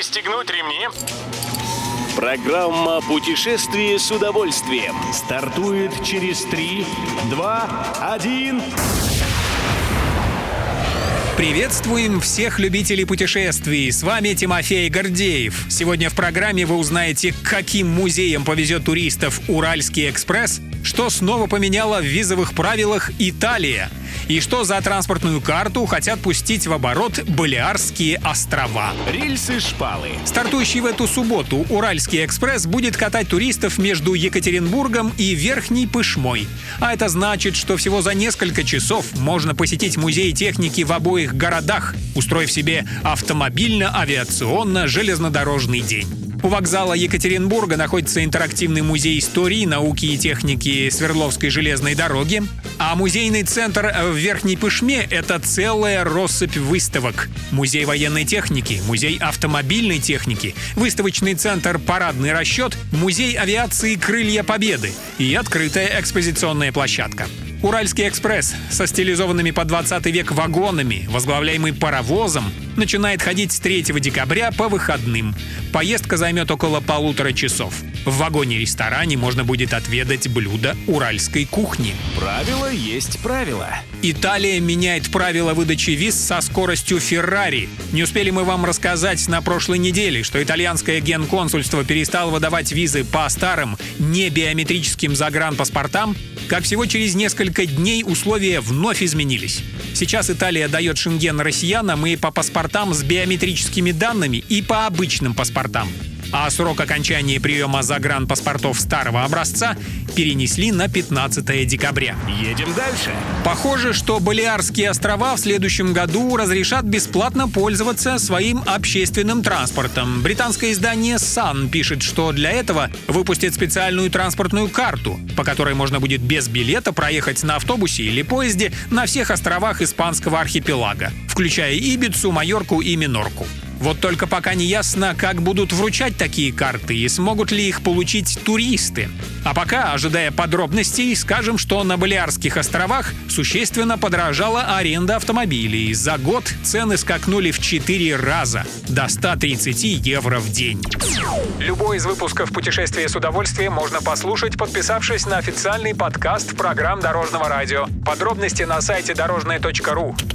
Пристегнуть ремни. Программа «Путешествие с удовольствием». Стартует через 3, 2, 1... Приветствуем всех любителей путешествий. С вами Тимофей Гордеев. Сегодня в программе вы узнаете, каким музеем повезет туристов Уральский экспресс, что снова поменяла в визовых правилах Италия – и что за транспортную карту хотят пустить в оборот Балиарские острова. Рельсы-шпалы. Стартующий в эту субботу Уральский экспресс будет катать туристов между Екатеринбургом и Верхней Пышмой. А это значит, что всего за несколько часов можно посетить музей техники в обоих городах, устроив себе автомобильно-авиационно-железнодорожный день. У вокзала Екатеринбурга находится интерактивный музей истории, науки и техники Свердловской железной дороги, а музейный центр в Верхней Пышме — это целая россыпь выставок. Музей военной техники, музей автомобильной техники, выставочный центр «Парадный расчет», музей авиации «Крылья Победы» и открытая экспозиционная площадка. Уральский экспресс со стилизованными по 20 век вагонами, возглавляемый паровозом, начинает ходить с 3 декабря по выходным. Поездка займет около полутора часов. В вагоне-ресторане можно будет отведать блюда уральской кухни. Правило есть правило. Италия меняет правила выдачи виз со скоростью Феррари. Не успели мы вам рассказать на прошлой неделе, что итальянское генконсульство перестало выдавать визы по старым небиометрическим загранпаспортам, как всего через несколько дней условия вновь изменились. Сейчас Италия дает шенген россиянам и по паспортам с биометрическими данными, и по обычным паспортам а срок окончания приема загранпаспортов старого образца перенесли на 15 декабря. Едем дальше. Похоже, что Балиарские острова в следующем году разрешат бесплатно пользоваться своим общественным транспортом. Британское издание Sun пишет, что для этого выпустят специальную транспортную карту, по которой можно будет без билета проехать на автобусе или поезде на всех островах испанского архипелага, включая Ибицу, Майорку и Минорку. Вот только пока не ясно, как будут вручать такие карты и смогут ли их получить туристы. А пока, ожидая подробностей, скажем, что на Балиарских островах существенно подорожала аренда автомобилей. За год цены скакнули в 4 раза до 130 евро в день. Любой из выпусков «Путешествия с удовольствием» можно послушать, подписавшись на официальный подкаст программ Дорожного радио. Подробности на сайте дорожное.ру.